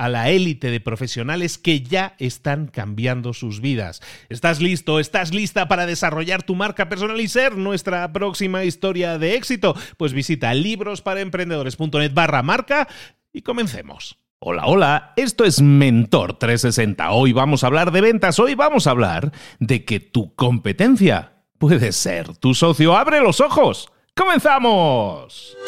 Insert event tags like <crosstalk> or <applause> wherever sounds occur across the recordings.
a la élite de profesionales que ya están cambiando sus vidas. ¿Estás listo? ¿Estás lista para desarrollar tu marca personal y ser nuestra próxima historia de éxito? Pues visita librosparaemprendedores.net barra marca y comencemos. Hola, hola, esto es Mentor 360. Hoy vamos a hablar de ventas, hoy vamos a hablar de que tu competencia puede ser tu socio. ¡Abre los ojos! ¡Comenzamos!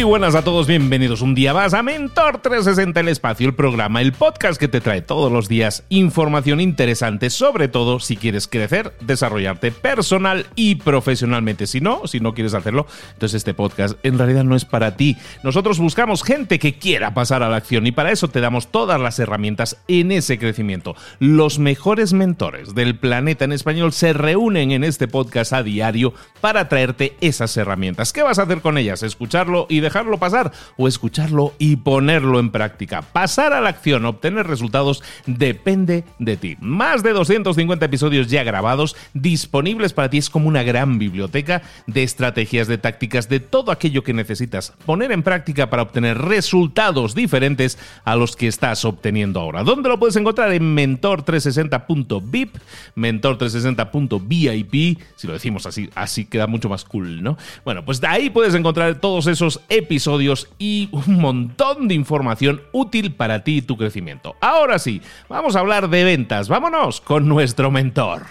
Muy buenas a todos, bienvenidos un día más a Mentor 360 El Espacio, el programa, el podcast que te trae todos los días información interesante, sobre todo si quieres crecer, desarrollarte personal y profesionalmente. Si no, si no quieres hacerlo, entonces este podcast en realidad no es para ti. Nosotros buscamos gente que quiera pasar a la acción y para eso te damos todas las herramientas en ese crecimiento. Los mejores mentores del planeta en español se reúnen en este podcast a diario para traerte esas herramientas. ¿Qué vas a hacer con ellas? Escucharlo y dejarlo pasar o escucharlo y ponerlo en práctica. Pasar a la acción, obtener resultados, depende de ti. Más de 250 episodios ya grabados, disponibles para ti. Es como una gran biblioteca de estrategias, de tácticas, de todo aquello que necesitas poner en práctica para obtener resultados diferentes a los que estás obteniendo ahora. ¿Dónde lo puedes encontrar? En mentor360.vip, mentor360.vip, si lo decimos así, así queda mucho más cool, ¿no? Bueno, pues de ahí puedes encontrar todos esos episodios y un montón de información útil para ti y tu crecimiento. Ahora sí, vamos a hablar de ventas. Vámonos con nuestro mentor.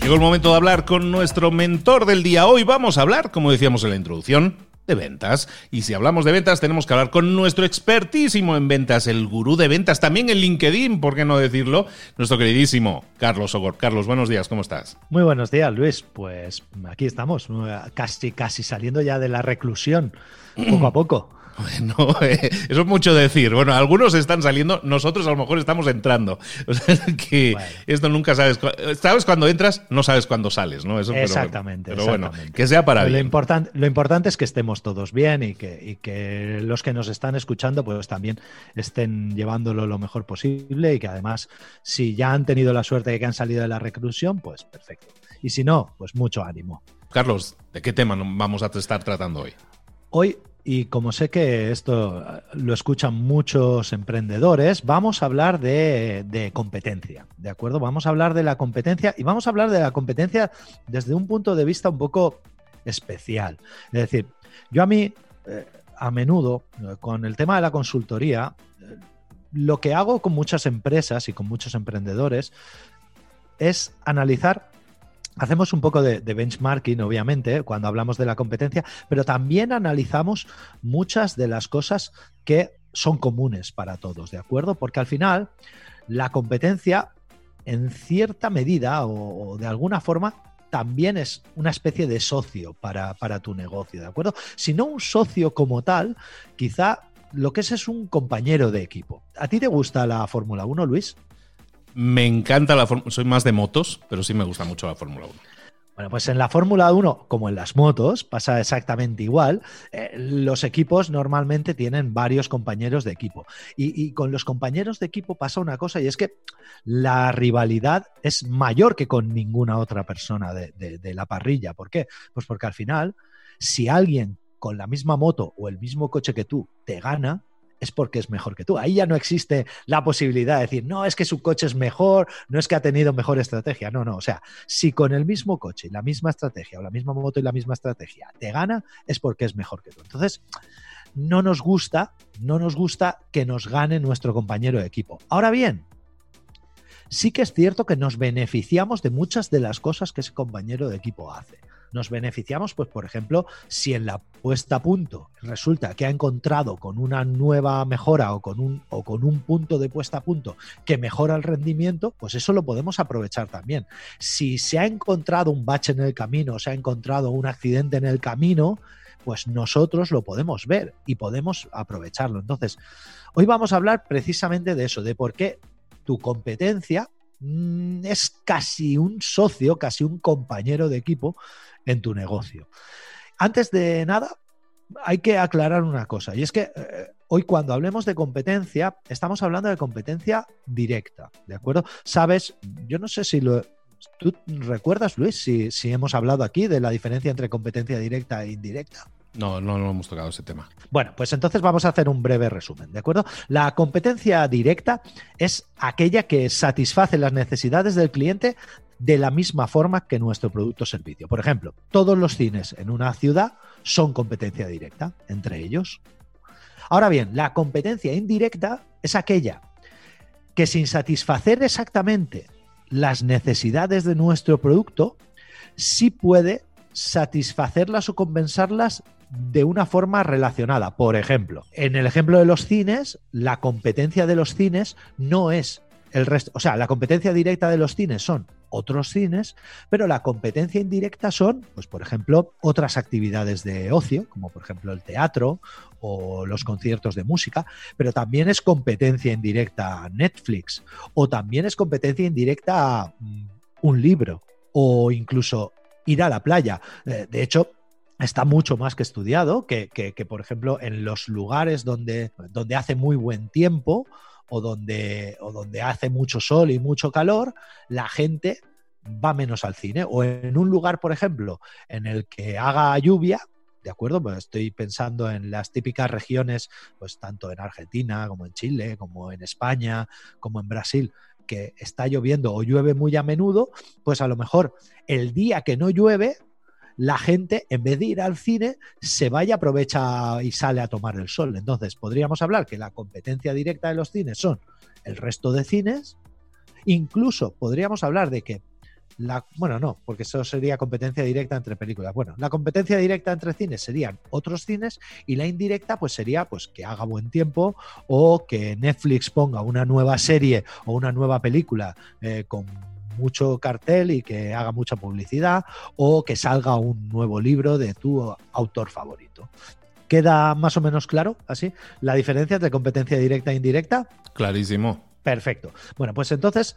Llegó el momento de hablar con nuestro mentor del día. Hoy vamos a hablar, como decíamos en la introducción, de ventas. Y si hablamos de ventas, tenemos que hablar con nuestro expertísimo en ventas, el gurú de ventas, también en LinkedIn, ¿por qué no decirlo? Nuestro queridísimo Carlos Ogor. Carlos, buenos días, ¿cómo estás? Muy buenos días, Luis. Pues aquí estamos, casi, casi saliendo ya de la reclusión, poco a poco. Bueno, <laughs> eh, eso es mucho decir. Bueno, algunos están saliendo, nosotros a lo mejor estamos entrando. <laughs> O sea, que esto nunca sabes. Sabes cuando entras, no sabes cuándo sales, ¿no? Eso, exactamente. Pero, bueno, que sea para lo bien. Lo importante es que estemos todos bien y que, y que los que nos están escuchando, pues también estén llevándolo lo mejor posible y que además, si ya han tenido la suerte de que han salido de la reclusión, pues perfecto. Y si no, pues mucho ánimo. Carlos, ¿de qué tema vamos a estar tratando hoy? Hoy y como sé que esto lo escuchan muchos emprendedores, vamos a hablar de, competencia, ¿de acuerdo? Vamos a hablar de la competencia y vamos a hablar de la competencia desde un punto de vista un poco especial. Es decir, yo a mí, eh, a menudo, con el tema de la consultoría, eh, lo que hago con muchas empresas y con muchos emprendedores es analizar hacemos un poco de, benchmarking, obviamente, cuando hablamos de la competencia, pero también analizamos muchas de las cosas que son comunes para todos, ¿de acuerdo? Porque al final la competencia, en cierta medida o, de alguna forma, también es una especie de socio para, para, tu negocio, ¿de acuerdo? Si no un socio como tal, quizá lo que es es un compañero de equipo. ¿A ti te gusta la Fórmula 1, Luis? Me encanta la Fórmula Soy más de motos, pero sí me gusta mucho la Fórmula 1. Bueno, pues en la Fórmula 1, como en las motos, pasa exactamente igual. Eh, los equipos normalmente tienen varios compañeros de equipo. Y, con los compañeros de equipo pasa una cosa, y es que la rivalidad es mayor que con ninguna otra persona de la parrilla. ¿Por qué? Pues porque al final, si alguien con la misma moto o el mismo coche que tú te gana, es porque es mejor que tú. Ahí ya no existe la posibilidad de decir, no, es que su coche es mejor, no es que ha tenido mejor estrategia. No, no. O sea, si con el mismo coche, la misma estrategia o la misma moto y la misma estrategia te gana, es porque es mejor que tú. Entonces, no nos gusta, no nos gusta que nos gane nuestro compañero de equipo. Ahora bien, sí que es cierto que nos beneficiamos de muchas de las cosas que ese compañero de equipo hace nos beneficiamos, pues por ejemplo, si en la puesta a punto resulta que ha encontrado con una nueva mejora o con un, o con un punto de puesta a punto que mejora el rendimiento, pues eso lo podemos aprovechar también. Si se ha encontrado un bache en el camino, se ha encontrado un accidente en el camino, pues nosotros lo podemos ver y podemos aprovecharlo. Entonces, hoy vamos a hablar precisamente de eso, de por qué tu competencia es casi un socio, casi un compañero de equipo en tu negocio. Antes de nada, hay que aclarar una cosa, y es que eh, hoy cuando hablemos de competencia, estamos hablando de competencia directa, ¿de acuerdo? Sabes, yo no sé si lo... ¿Tú recuerdas, Luis, si hemos hablado aquí de la diferencia entre competencia directa e indirecta? No, no, hemos tocado ese tema. Bueno, pues entonces vamos a hacer un breve resumen, ¿de acuerdo? La competencia directa es aquella que satisface las necesidades del cliente de la misma forma que nuestro producto o servicio. Por ejemplo, todos los cines en una ciudad son competencia directa entre ellos. Ahora bien, la competencia indirecta es aquella que sin satisfacer exactamente las necesidades de nuestro producto, sí puede satisfacerlas o compensarlas de una forma relacionada. Por ejemplo, en el ejemplo de los cines, la competencia de los cines no es el resto, o sea, la competencia directa de los cines son otros cines, pero la competencia indirecta son, pues por ejemplo, otras actividades de ocio, como por ejemplo el teatro o los conciertos de música, pero también es competencia indirecta Netflix o también es competencia indirecta mm, un libro o incluso ir a la playa. Eh, de hecho, está mucho más que estudiado que, que, por ejemplo, en los lugares donde, donde hace muy buen tiempo o donde, o donde hace mucho sol y mucho calor, la gente va menos al cine. O en un lugar, por ejemplo, en el que haga lluvia, ¿de acuerdo? Pues estoy pensando en las típicas regiones, pues tanto en Argentina como en Chile, como en España, como en Brasil, que está lloviendo o llueve muy a menudo, pues a lo mejor el día que no llueve, la gente, en vez de ir al cine, se vaya, aprovecha y sale a tomar el sol. Entonces, podríamos hablar que la competencia directa de los cines son el resto de cines. Incluso podríamos hablar de que la, bueno, no, porque eso sería competencia directa entre películas. Bueno, la competencia directa entre cines serían otros cines y la indirecta pues sería pues que haga buen tiempo o que Netflix ponga una nueva serie o una nueva película eh, con mucho cartel y que haga mucha publicidad o que salga un nuevo libro de tu autor favorito. ¿Queda más o menos claro así la diferencia entre competencia directa e indirecta? Clarísimo. Perfecto. Bueno, pues entonces,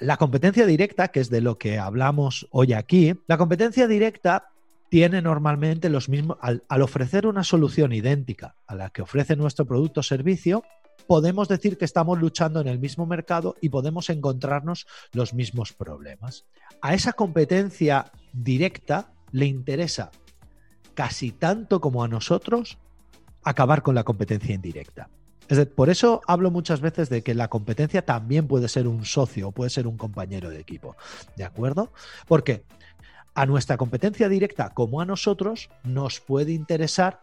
la competencia directa, que es de lo que hablamos hoy aquí, la competencia directa tiene normalmente los mismos, al, al ofrecer una solución idéntica a la que ofrece nuestro producto o servicio, podemos decir que estamos luchando en el mismo mercado y podemos encontrarnos los mismos problemas. A esa competencia directa le interesa casi tanto como a nosotros acabar con la competencia indirecta. por eso hablo muchas veces de que la competencia también puede ser un socio o puede ser un compañero de equipo. ¿De acuerdo? Porque a nuestra competencia directa como a nosotros nos puede interesar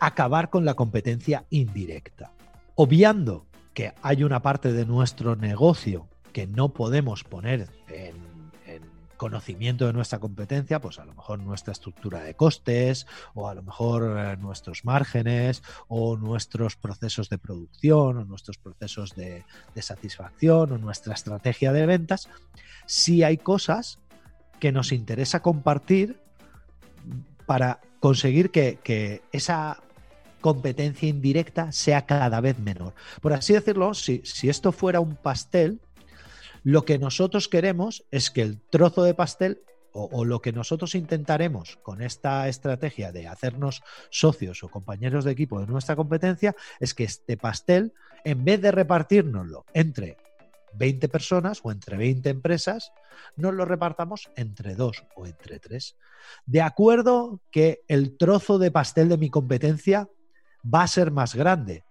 acabar con la competencia indirecta obviando que hay una parte de nuestro negocio que no podemos poner en, conocimiento de nuestra competencia, pues a lo mejor nuestra estructura de costes, o a lo mejor eh, nuestros márgenes, o nuestros procesos de producción, o nuestros procesos de, satisfacción, o nuestra estrategia de ventas, si hay cosas que nos interesa compartir para conseguir que, esa competencia indirecta sea cada vez menor. Por así decirlo, si, si esto fuera un pastel, lo que nosotros queremos es que el trozo de pastel o, lo que nosotros intentaremos con esta estrategia de hacernos socios o compañeros de equipo de nuestra competencia es que este pastel, en vez de repartirnoslo entre 20 personas o entre 20 empresas, nos lo repartamos entre dos o entre tres. De acuerdo que el trozo de pastel de mi competencia va a ser más grande,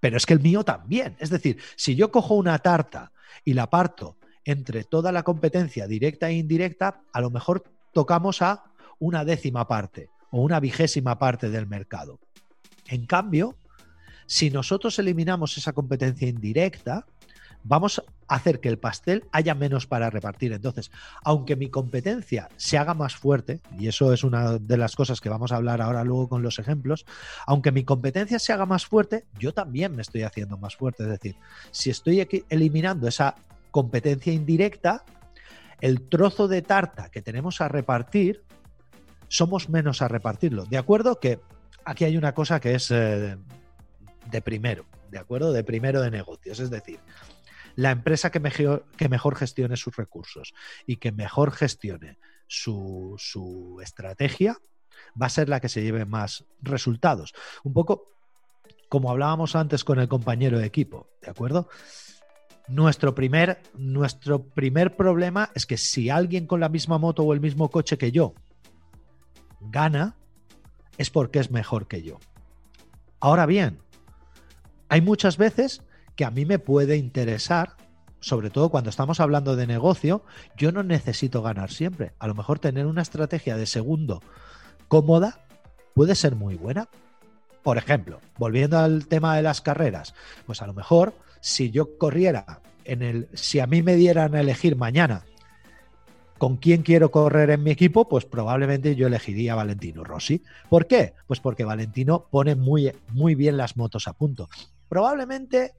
pero es que el mío también. Es decir, si yo cojo una tarta y la parto entre toda la competencia directa e indirecta, a lo mejor tocamos a una décima parte o una vigésima parte del mercado. En cambio, si nosotros eliminamos esa competencia indirecta, vamos a hacer que el pastel haya menos para repartir. Entonces, aunque mi competencia se haga más fuerte, y eso es una de las cosas que vamos a hablar ahora luego con los ejemplos, aunque mi competencia se haga más fuerte, yo también me estoy haciendo más fuerte. Es decir, si estoy eliminando esa competencia indirecta, el trozo de tarta que tenemos a repartir, somos menos a repartirlo. De acuerdo que aquí hay una cosa que es eh, de primero, ¿de acuerdo? De primero de negocios. Es decir, la empresa que mejor, gestione sus recursos y que mejor gestione su, su estrategia va a ser la que se lleve más resultados. Un poco como hablábamos antes con el compañero de equipo, ¿de acuerdo? Nuestro primer, nuestro primer problema es que si alguien con la misma moto o el mismo coche que yo gana, es porque es mejor que yo. Ahora bien, hay muchas veces que a mí me puede interesar, sobre todo cuando estamos hablando de negocio, yo no necesito ganar siempre. A lo mejor tener una estrategia de segundo cómoda puede ser muy buena. Por ejemplo, volviendo al tema de las carreras, pues a lo mejor si yo corriera en el, si a mí me dieran a elegir mañana con quién quiero correr en mi equipo, pues probablemente yo elegiría a Valentino Rossi. ¿Por qué? Pues porque Valentino pone muy, muy bien las motos a punto. Probablemente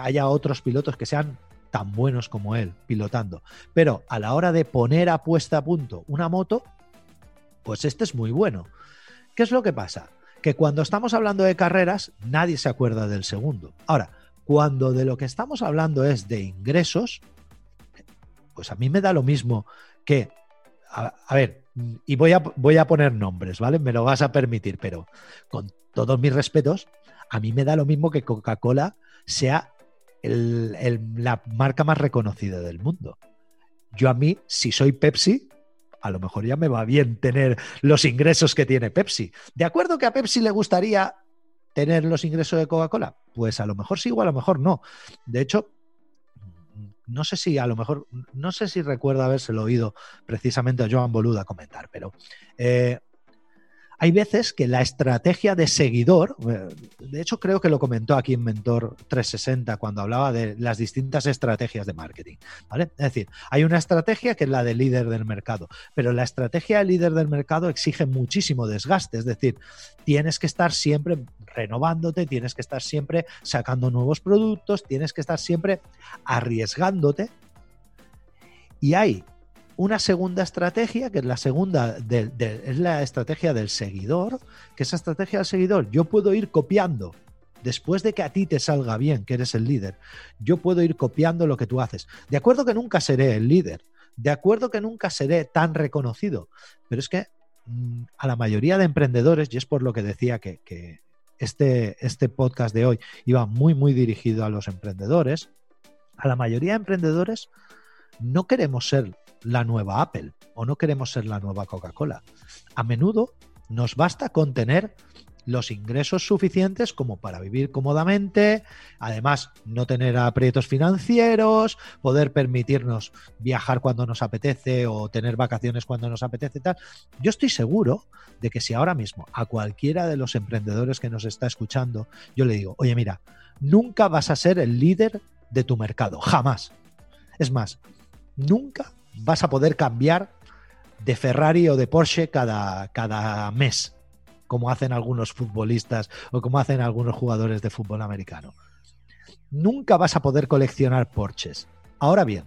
haya otros pilotos que sean tan buenos como él pilotando. Pero a la hora de poner a puesta a punto una moto, pues este es muy bueno. ¿Qué es lo que pasa? Que cuando estamos hablando de carreras, nadie se acuerda del segundo. Ahora, cuando de lo que estamos hablando es de ingresos, pues a mí me da lo mismo que, a, a ver, y voy a, voy a poner nombres, ¿vale? Me lo vas a permitir, pero con todos mis respetos, a mí me da lo mismo que Coca-Cola sea la marca más reconocida del mundo. Yo a mí, si soy Pepsi, a lo mejor ya me va bien tener los ingresos que tiene Pepsi. ¿De acuerdo que a Pepsi le gustaría tener los ingresos de Coca-Cola? Pues a lo mejor sí o a lo mejor no. De hecho, no sé si a lo mejor, no sé si recuerdo habérselo oído precisamente a Joan Boluda comentar, pero eh, hay veces que la estrategia de seguidor, eh, de hecho creo que lo comentó aquí en Mentor 360 cuando hablaba de las distintas estrategias de marketing, ¿vale? Es decir, hay una estrategia que es la de líder del mercado, pero la estrategia de líder del mercado exige muchísimo desgaste, es decir, tienes que estar siempre renovándote, tienes que estar siempre sacando nuevos productos, tienes que estar siempre arriesgándote y hay una segunda estrategia, que es la segunda, es la estrategia del seguidor, que esa estrategia del seguidor yo puedo ir copiando. Después de que a ti te salga bien, que eres el líder, yo puedo ir copiando lo que tú haces. De acuerdo que nunca seré el líder, de acuerdo que nunca seré tan reconocido, pero es que mm, a la mayoría de emprendedores, y es por lo que decía que, que este, este podcast de hoy iba muy, muy dirigido a los emprendedores, a la mayoría de emprendedores no queremos ser la nueva Apple o no queremos ser la nueva Coca-Cola. A menudo nos basta con tener los ingresos suficientes como para vivir cómodamente, además no tener aprietos financieros, poder permitirnos viajar cuando nos apetece o tener vacaciones cuando nos apetece tal. Yo estoy seguro de que si ahora mismo a cualquiera de los emprendedores que nos está escuchando, yo le digo, oye mira, nunca vas a ser el líder de tu mercado, jamás. Es más, nunca vas a poder cambiar de Ferrari o de Porsche cada, cada mes, como hacen algunos futbolistas o como hacen algunos jugadores de fútbol americano. Nunca vas a poder coleccionar Porsches. Ahora bien,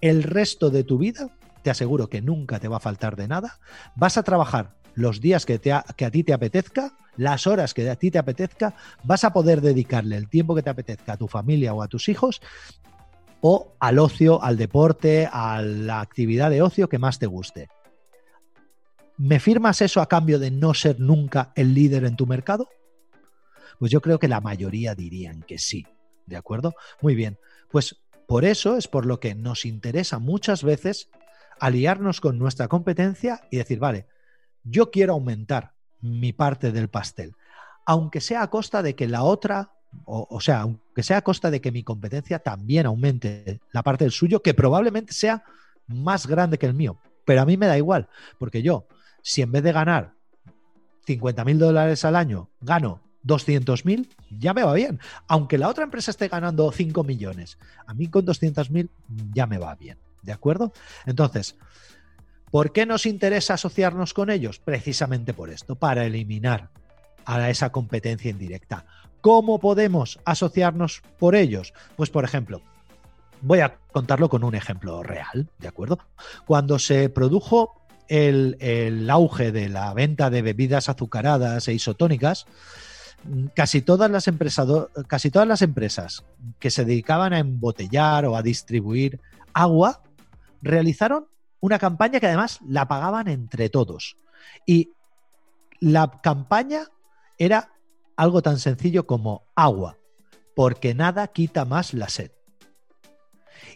el resto de tu vida, te aseguro que nunca te va a faltar de nada. Vas a trabajar los días que, te que a ti te apetezca, las horas que a ti te apetezca, vas a poder dedicarle el tiempo que te apetezca a tu familia o a tus hijos o al ocio, al deporte, a la actividad de ocio que más te guste. ¿Me firmas eso a cambio de no ser nunca el líder en tu mercado? Pues yo creo que la mayoría dirían que sí. ¿De acuerdo? Muy bien. Pues por eso es por lo que nos interesa muchas veces aliarnos con nuestra competencia y decir, vale, yo quiero aumentar mi parte del pastel, aunque sea a costa de que la otra, o, sea, aunque sea a costa de que mi competencia también aumente la parte del suyo, que probablemente sea más grande que el mío. Pero a mí me da igual, porque yo, si en vez de ganar 50 mil dólares al año, gano 200.000, ya me va bien. Aunque la otra empresa esté ganando 5 millones, a mí con 200.000 ya me va bien. ¿De acuerdo? Entonces, ¿por qué nos interesa asociarnos con ellos? Precisamente por esto, para eliminar a esa competencia indirecta. ¿Cómo podemos asociarnos por ellos? Pues, por ejemplo, voy a contarlo con un ejemplo real, ¿de acuerdo? Cuando se produjo el, el auge de la venta de bebidas azucaradas e isotónicas, casi todas las casi todas las empresas que se dedicaban a embotellar o a distribuir agua realizaron una campaña que además la pagaban entre todos. Y la campaña era algo tan sencillo como agua, porque nada quita más la sed.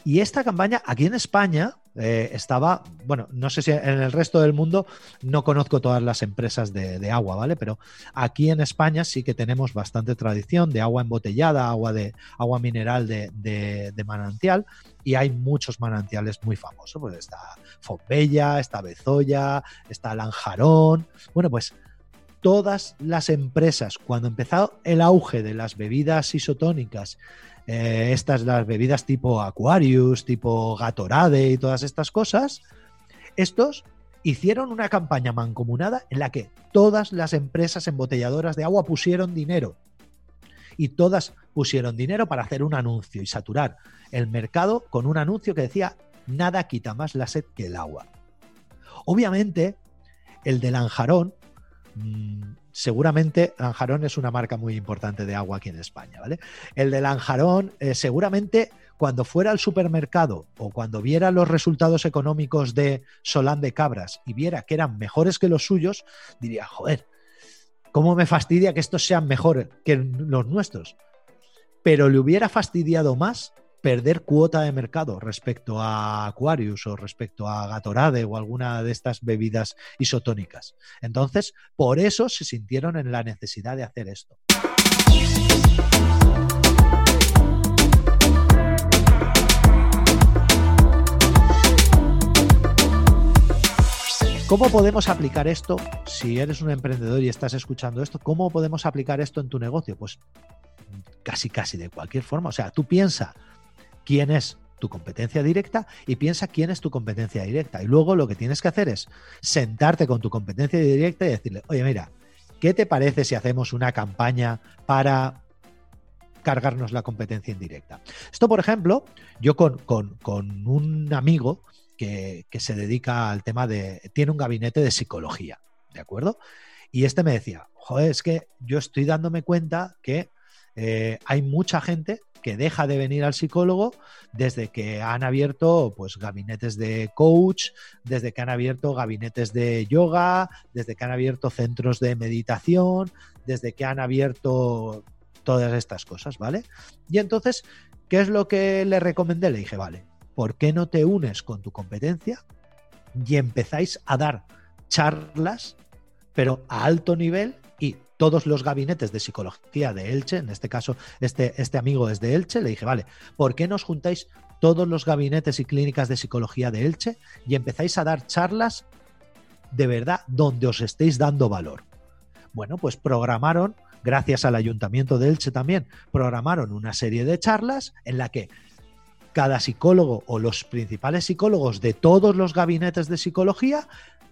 Y esta campaña aquí en España eh, estaba, bueno, no sé si en el resto del mundo no conozco todas las empresas de, agua, ¿vale? Pero aquí en España sí que tenemos bastante tradición de agua embotellada, agua de agua mineral de, manantial, y hay muchos manantiales muy famosos. Pues está Fonbella, está Bezoya, está Lanjarón. Bueno, pues todas las empresas, cuando empezó el auge de las bebidas isotónicas eh, estas las bebidas tipo Aquarius, tipo Gatorade y todas estas cosas, estos hicieron una campaña mancomunada en la que todas las empresas embotelladoras de agua pusieron dinero. Y todas pusieron dinero para hacer un anuncio y saturar el mercado con un anuncio que decía nada quita más la sed que el agua. Obviamente, el de Lanjarón seguramente Lanjarón es una marca muy importante de agua aquí en España, ¿vale? El de Lanjarón, eh, seguramente cuando fuera al supermercado o cuando viera los resultados económicos de Solán de Cabras y viera que eran mejores que los suyos, diría, joder, ¿cómo me fastidia que estos sean mejores que los nuestros? Pero le hubiera fastidiado más perder cuota de mercado respecto a Aquarius o respecto a Gatorade o alguna de estas bebidas isotónicas. Entonces, por eso se sintieron en la necesidad de hacer esto. ¿Cómo podemos aplicar esto? Si eres un emprendedor y estás escuchando esto, ¿cómo podemos aplicar esto en tu negocio? Pues casi, casi de cualquier forma. O sea, tú piensa quién es tu competencia directa y piensa quién es tu competencia directa. Y luego lo que tienes que hacer es sentarte con tu competencia directa y decirle, oye, mira, ¿qué te parece si hacemos una campaña para cargarnos la competencia indirecta? Esto, por ejemplo, yo con, un amigo que, que, se dedica al tema de, tiene un gabinete de psicología, ¿de acuerdo? Y este me decía, joder, es que yo estoy dándome cuenta que eh, hay mucha gente que deja de venir al psicólogo desde que han abierto pues gabinetes de coach, desde que han abierto gabinetes de yoga, desde que han abierto centros de meditación, desde que han abierto todas estas cosas, ¿vale? Y entonces, ¿qué es lo que le recomendé? Le dije, vale, ¿por qué no te unes con tu competencia y empezáis a dar charlas, pero a alto nivel todos los gabinetes de psicología de Elche, en este caso este, este amigo es de Elche, le dije, vale, ¿por qué nos juntáis todos los gabinetes y clínicas de psicología de Elche y empezáis a dar charlas de verdad donde os estéis dando valor? Bueno, pues programaron, gracias al ayuntamiento de Elche también, programaron una serie de charlas en la que cada psicólogo o los principales psicólogos de todos los gabinetes de psicología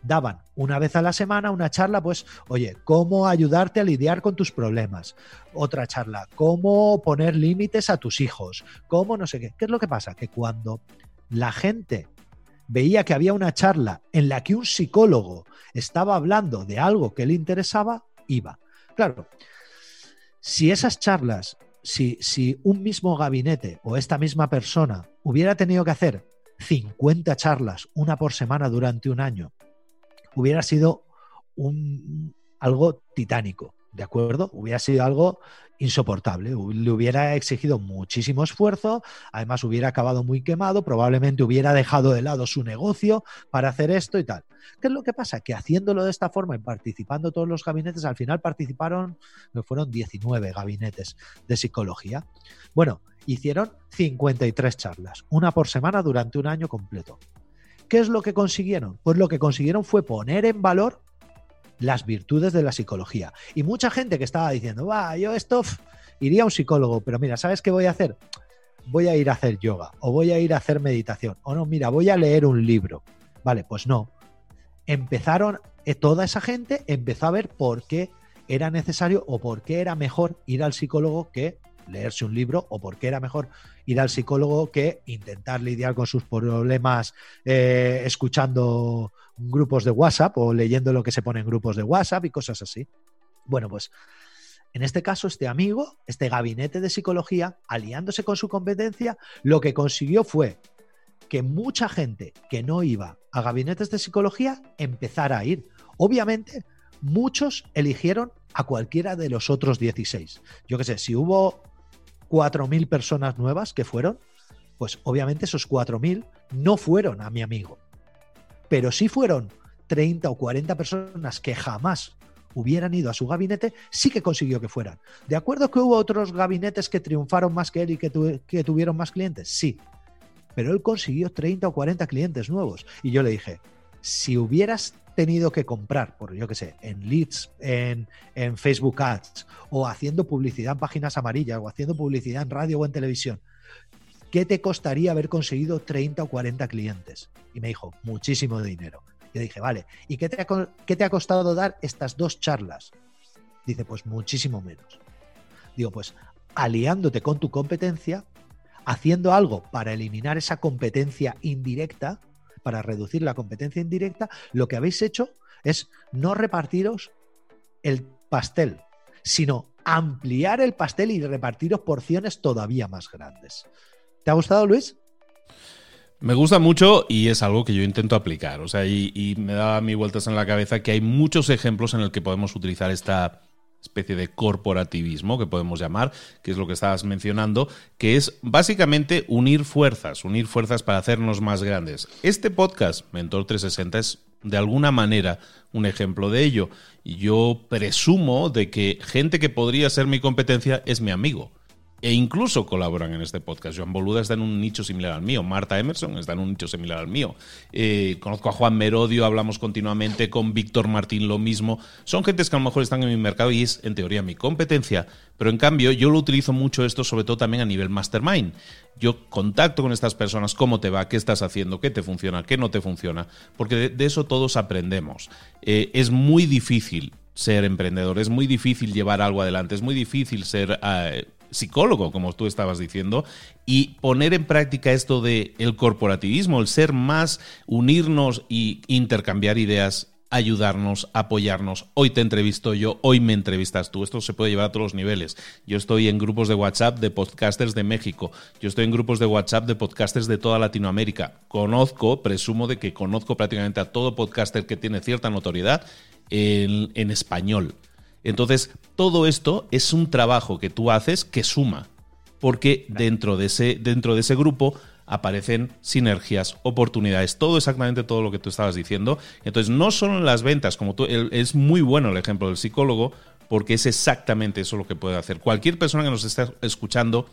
daban una vez a la semana una charla, pues, oye, cómo ayudarte a lidiar con tus problemas. Otra charla, cómo poner límites a tus hijos, cómo no sé qué. ¿Qué es lo que pasa? Que cuando la gente veía que había una charla en la que un psicólogo estaba hablando de algo que le interesaba, iba. Claro, si esas charlas, si, si un mismo gabinete o esta misma persona hubiera tenido que hacer 50 charlas, una por semana durante un año, hubiera sido un, algo titánico, ¿de acuerdo? Hubiera sido algo insoportable, le hubiera exigido muchísimo esfuerzo, además hubiera acabado muy quemado, probablemente hubiera dejado de lado su negocio para hacer esto y tal. ¿Qué es lo que pasa? Que haciéndolo de esta forma y participando todos los gabinetes, al final participaron, fueron 19 gabinetes de psicología. Bueno, hicieron 53 charlas, una por semana durante un año completo. ¿Qué es lo que consiguieron? Pues lo que consiguieron fue poner en valor las virtudes de la psicología. Y mucha gente que estaba diciendo, va, yo esto iría a un psicólogo, pero mira, ¿sabes qué voy a hacer? Voy a ir a hacer yoga o voy a ir a hacer meditación o no, mira, voy a leer un libro. Vale, pues no. Empezaron, eh, toda esa gente empezó a ver por qué era necesario o por qué era mejor ir al psicólogo que leerse un libro o por qué era mejor ir al psicólogo que intentar lidiar con sus problemas eh, escuchando grupos de WhatsApp o leyendo lo que se pone en grupos de WhatsApp y cosas así. Bueno, pues en este caso, este amigo, este gabinete de psicología, aliándose con su competencia, lo que consiguió fue que mucha gente que no iba a gabinetes de psicología empezara a ir. Obviamente, muchos eligieron a cualquiera de los otros 16. Yo qué sé, si hubo 4.000 personas nuevas que fueron, pues obviamente esos 4.000 no fueron a mi amigo. Pero sí fueron 30 o 40 personas que jamás hubieran ido a su gabinete, sí que consiguió que fueran. ¿De acuerdo que hubo otros gabinetes que triunfaron más que él y que, que tuvieron más clientes? Sí. Pero él consiguió 30 o 40 clientes nuevos. Y yo le dije, si hubieras tenido que comprar, por yo que sé, en leads, en, en Facebook Ads, o haciendo publicidad en páginas amarillas, o haciendo publicidad en radio o en televisión, ¿qué te costaría haber conseguido 30 o 40 clientes? Y me dijo, muchísimo dinero. Yo dije, vale, ¿y qué te, ha, qué te ha costado dar estas dos charlas? Dice, pues muchísimo menos. Digo, pues aliándote con tu competencia, haciendo algo para eliminar esa competencia indirecta, para reducir la competencia indirecta, lo que habéis hecho es no repartiros el pastel, sino ampliar el pastel y repartiros porciones todavía más grandes. ¿Te ha gustado, Luis? Me gusta mucho y es algo que yo intento aplicar. O sea, y, me da mi vueltas en la cabeza que hay muchos ejemplos en el que podemos utilizar esta especie de corporativismo que podemos llamar, que es lo que estabas mencionando, que es básicamente unir fuerzas, unir fuerzas para hacernos más grandes. Este podcast, Mentor 360, es de alguna manera un ejemplo de ello. Yo presumo de que gente que podría ser mi competencia es mi amigo e incluso colaboran en este podcast. Joan Boluda está en un nicho similar al mío, Marta Emerson está en un nicho similar al mío. Eh, conozco a Juan Merodio, hablamos continuamente con Víctor Martín, lo mismo. Son gentes que a lo mejor están en mi mercado y es en teoría mi competencia, pero en cambio yo lo utilizo mucho esto, sobre todo también a nivel mastermind. Yo contacto con estas personas, cómo te va, qué estás haciendo, qué te funciona, qué no te funciona, porque de, eso todos aprendemos. Eh, es muy difícil ser emprendedor, es muy difícil llevar algo adelante, es muy difícil ser eh, psicólogo, como tú estabas diciendo, y poner en práctica esto de el corporativismo, el ser más, unirnos y intercambiar ideas ayudarnos, apoyarnos. Hoy te entrevisto yo, hoy me entrevistas tú. Esto se puede llevar a todos los niveles. Yo estoy en grupos de WhatsApp de podcasters de México. Yo estoy en grupos de WhatsApp de podcasters de toda Latinoamérica. Conozco, presumo de que conozco prácticamente a todo podcaster que tiene cierta notoriedad en, en español. Entonces, todo esto es un trabajo que tú haces que suma, porque dentro de ese, dentro de ese grupo aparecen sinergias, oportunidades, todo exactamente todo lo que tú estabas diciendo. Entonces, no solo en las ventas, como tú, es muy bueno el ejemplo del psicólogo, porque es exactamente eso lo que puede hacer. Cualquier persona que nos esté escuchando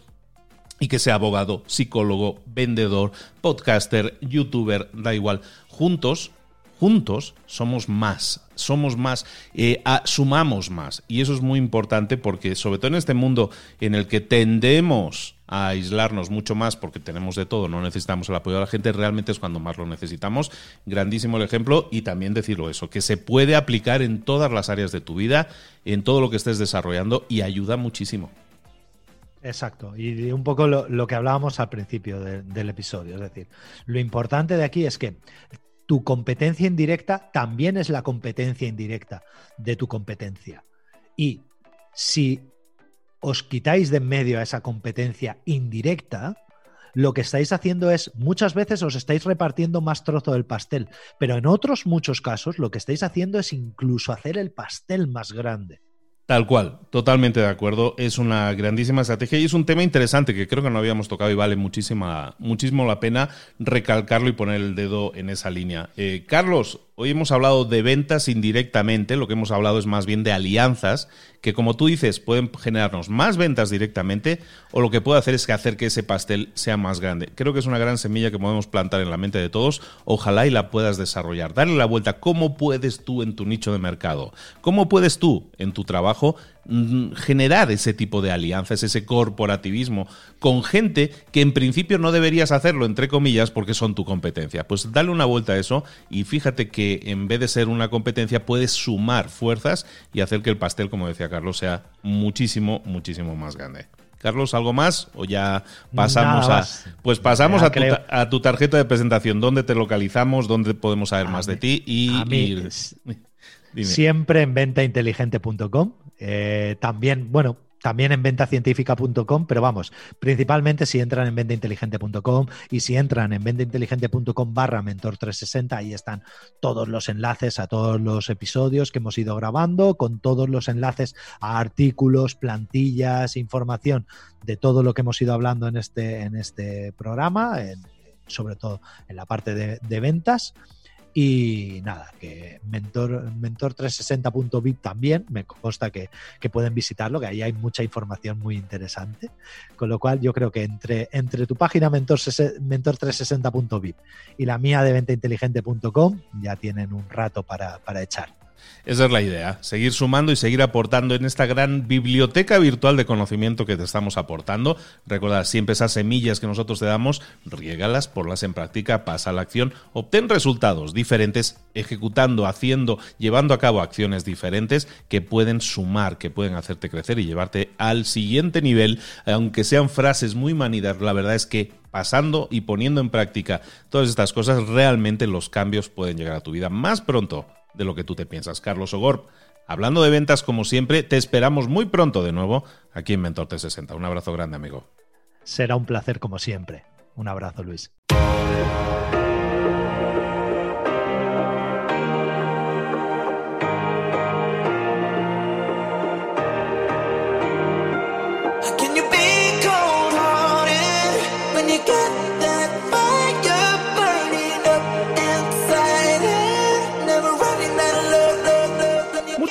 y que sea abogado, psicólogo, vendedor, podcaster, youtuber, da igual, juntos juntos somos más, somos más, eh, sumamos más. Y eso es muy importante porque sobre todo en este mundo en el que tendemos a aislarnos mucho más porque tenemos de todo, no necesitamos el apoyo de la gente, realmente es cuando más lo necesitamos. Grandísimo el ejemplo y también decirlo eso, que se puede aplicar en todas las áreas de tu vida, en todo lo que estés desarrollando y ayuda muchísimo. Exacto, y un poco lo, que hablábamos al principio del episodio, es decir, lo importante de aquí es que tu competencia indirecta también es la competencia indirecta de tu competencia. Y si os quitáis de en medio a esa competencia indirecta, lo que estáis haciendo es, muchas veces os estáis repartiendo más trozo del pastel, pero en otros muchos casos lo que estáis haciendo es incluso hacer el pastel más grande. Tal cual, totalmente de acuerdo. Es una grandísima estrategia y es un tema interesante que creo que no habíamos tocado y vale muchísima, muchísimo la pena recalcarlo y poner el dedo en esa línea. Eh, Carlos, Hoy hemos hablado de ventas indirectamente, lo que hemos hablado es más bien de alianzas, que como tú dices, pueden generarnos más ventas directamente o lo que puede hacer es que hacer que ese pastel sea más grande. Creo que es una gran semilla que podemos plantar en la mente de todos, ojalá y la puedas desarrollar. Darle la vuelta, ¿cómo puedes tú en tu nicho de mercado? ¿Cómo puedes tú en tu trabajo generar ese tipo de alianzas, ese corporativismo con gente que en principio no deberías hacerlo, entre comillas, porque son tu competencia. Pues dale una vuelta a eso y fíjate que en vez de ser una competencia puedes sumar fuerzas y hacer que el pastel, como decía Carlos, sea muchísimo, muchísimo más grande. Carlos, ¿algo más? ¿O ya pasamos a. Pues pasamos a tu, a tu, tarjeta de presentación. ¿Dónde te localizamos? ¿Dónde podemos saber más de ti? Y, Siempre en ventainteligente.com. Eh, también, bueno, también en ventacientífica.com, pero vamos, principalmente si entran en ventainteligente.com y si entran en ventainteligente.com barra mentor 360, ahí están todos los enlaces a todos los episodios que hemos ido grabando, con todos los enlaces a artículos, plantillas, información de todo lo que hemos ido hablando en este, en este programa, sobre todo en la parte de ventas. Y nada, que mentor, mentor360.vip también, me consta que, pueden visitarlo, que ahí hay mucha información muy interesante. Con lo cual yo creo que entre, entre tu página mentor, mentor360.vip y la mía de ventainteligente.com ya tienen un rato para, para echar. Esa es la idea, seguir sumando y seguir aportando en esta gran biblioteca virtual de conocimiento que te estamos aportando. Recuerda, siempre esas semillas que nosotros te damos, riégalas, ponlas en práctica, pasa a la acción, obtén resultados diferentes, ejecutando, haciendo, llevando a cabo acciones diferentes que pueden sumar, que pueden hacerte crecer y llevarte al siguiente nivel, aunque sean frases muy manidas, la verdad es que pasando y poniendo en práctica todas estas cosas, realmente los cambios pueden llegar a tu vida. Más pronto de lo que tú te piensas. Carlos Ogor, hablando de ventas como siempre, te esperamos muy pronto de nuevo aquí en Mentor 360. Un abrazo grande, amigo. Será un placer como siempre. Un abrazo, Luis.